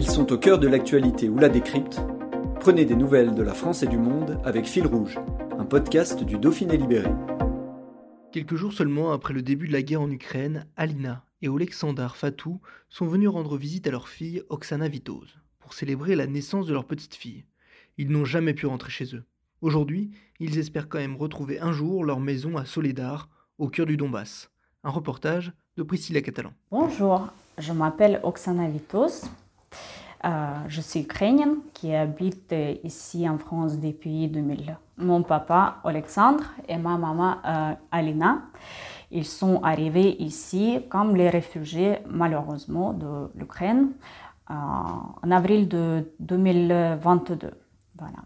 Ils sont au cœur de l'actualité ou la décrypte. Prenez des nouvelles de la France et du monde avec Fil Rouge, un podcast du Dauphiné Libéré. Quelques jours seulement après le début de la guerre en Ukraine, Alina et Oleksandar Fatou sont venus rendre visite à leur fille Oksana Vitoz pour célébrer la naissance de leur petite fille. Ils n'ont jamais pu rentrer chez eux. Aujourd'hui, ils espèrent quand même retrouver un jour leur maison à Soledar, au cœur du Donbass. Un reportage de Priscilla Catalan. Bonjour, je m'appelle Oksana Vitoz. Euh, je suis ukrainienne qui habite ici en France depuis 2000. Mon papa Alexandre et ma maman euh, Alina, ils sont arrivés ici comme les réfugiés malheureusement de l'Ukraine euh, en avril de 2022. Voilà.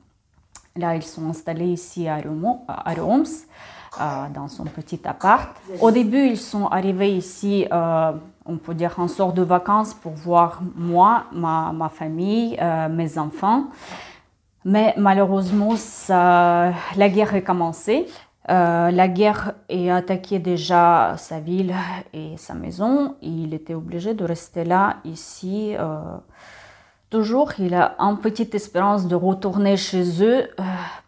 Là, ils sont installés ici à, Roms, dans son petit appart. Au début, ils sont arrivés ici on peut dire, en sort de vacances pour voir moi, ma, famille, euh, mes enfants. Mais malheureusement, la guerre est commencée. Euh, la guerre a attaqué déjà sa ville et sa maison. Il était obligé de rester là, ici. Euh, toujours, il a une petite espérance de retourner chez eux.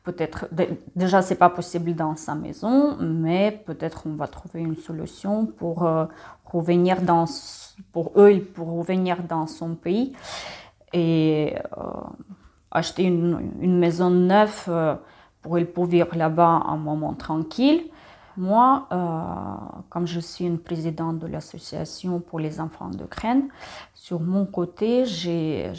peut-être, déjà, c'est pas possible dans sa maison, mais peut-être on va trouver une solution pour revenir dans, pour eux, pour revenir dans son pays et euh, acheter une, une, maison neuve euh, pour ils pouvoir vivre là-bas un moment tranquille. Moi, euh, comme je suis une présidente de l'association pour les enfants d'Ukraine, sur mon côté, j'ai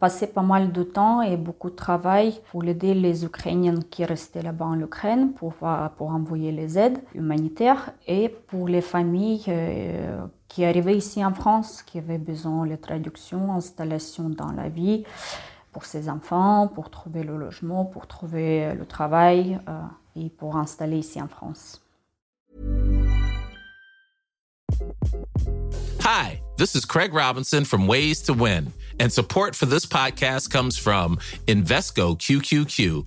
passé pas mal de temps et beaucoup de travail pour aider les Ukrainiens qui restaient là-bas en Ukraine pour, envoyer les aides humanitaires et pour les familles euh, qui arrivaient ici en France, qui avaient besoin de traduction, installation dans la vie pour ses enfants, pour trouver le logement, pour trouver le travail euh, et pour installer ici en France. Hi, this is Craig Robinson from Ways to Win, and support for this podcast comes from Invesco QQQ,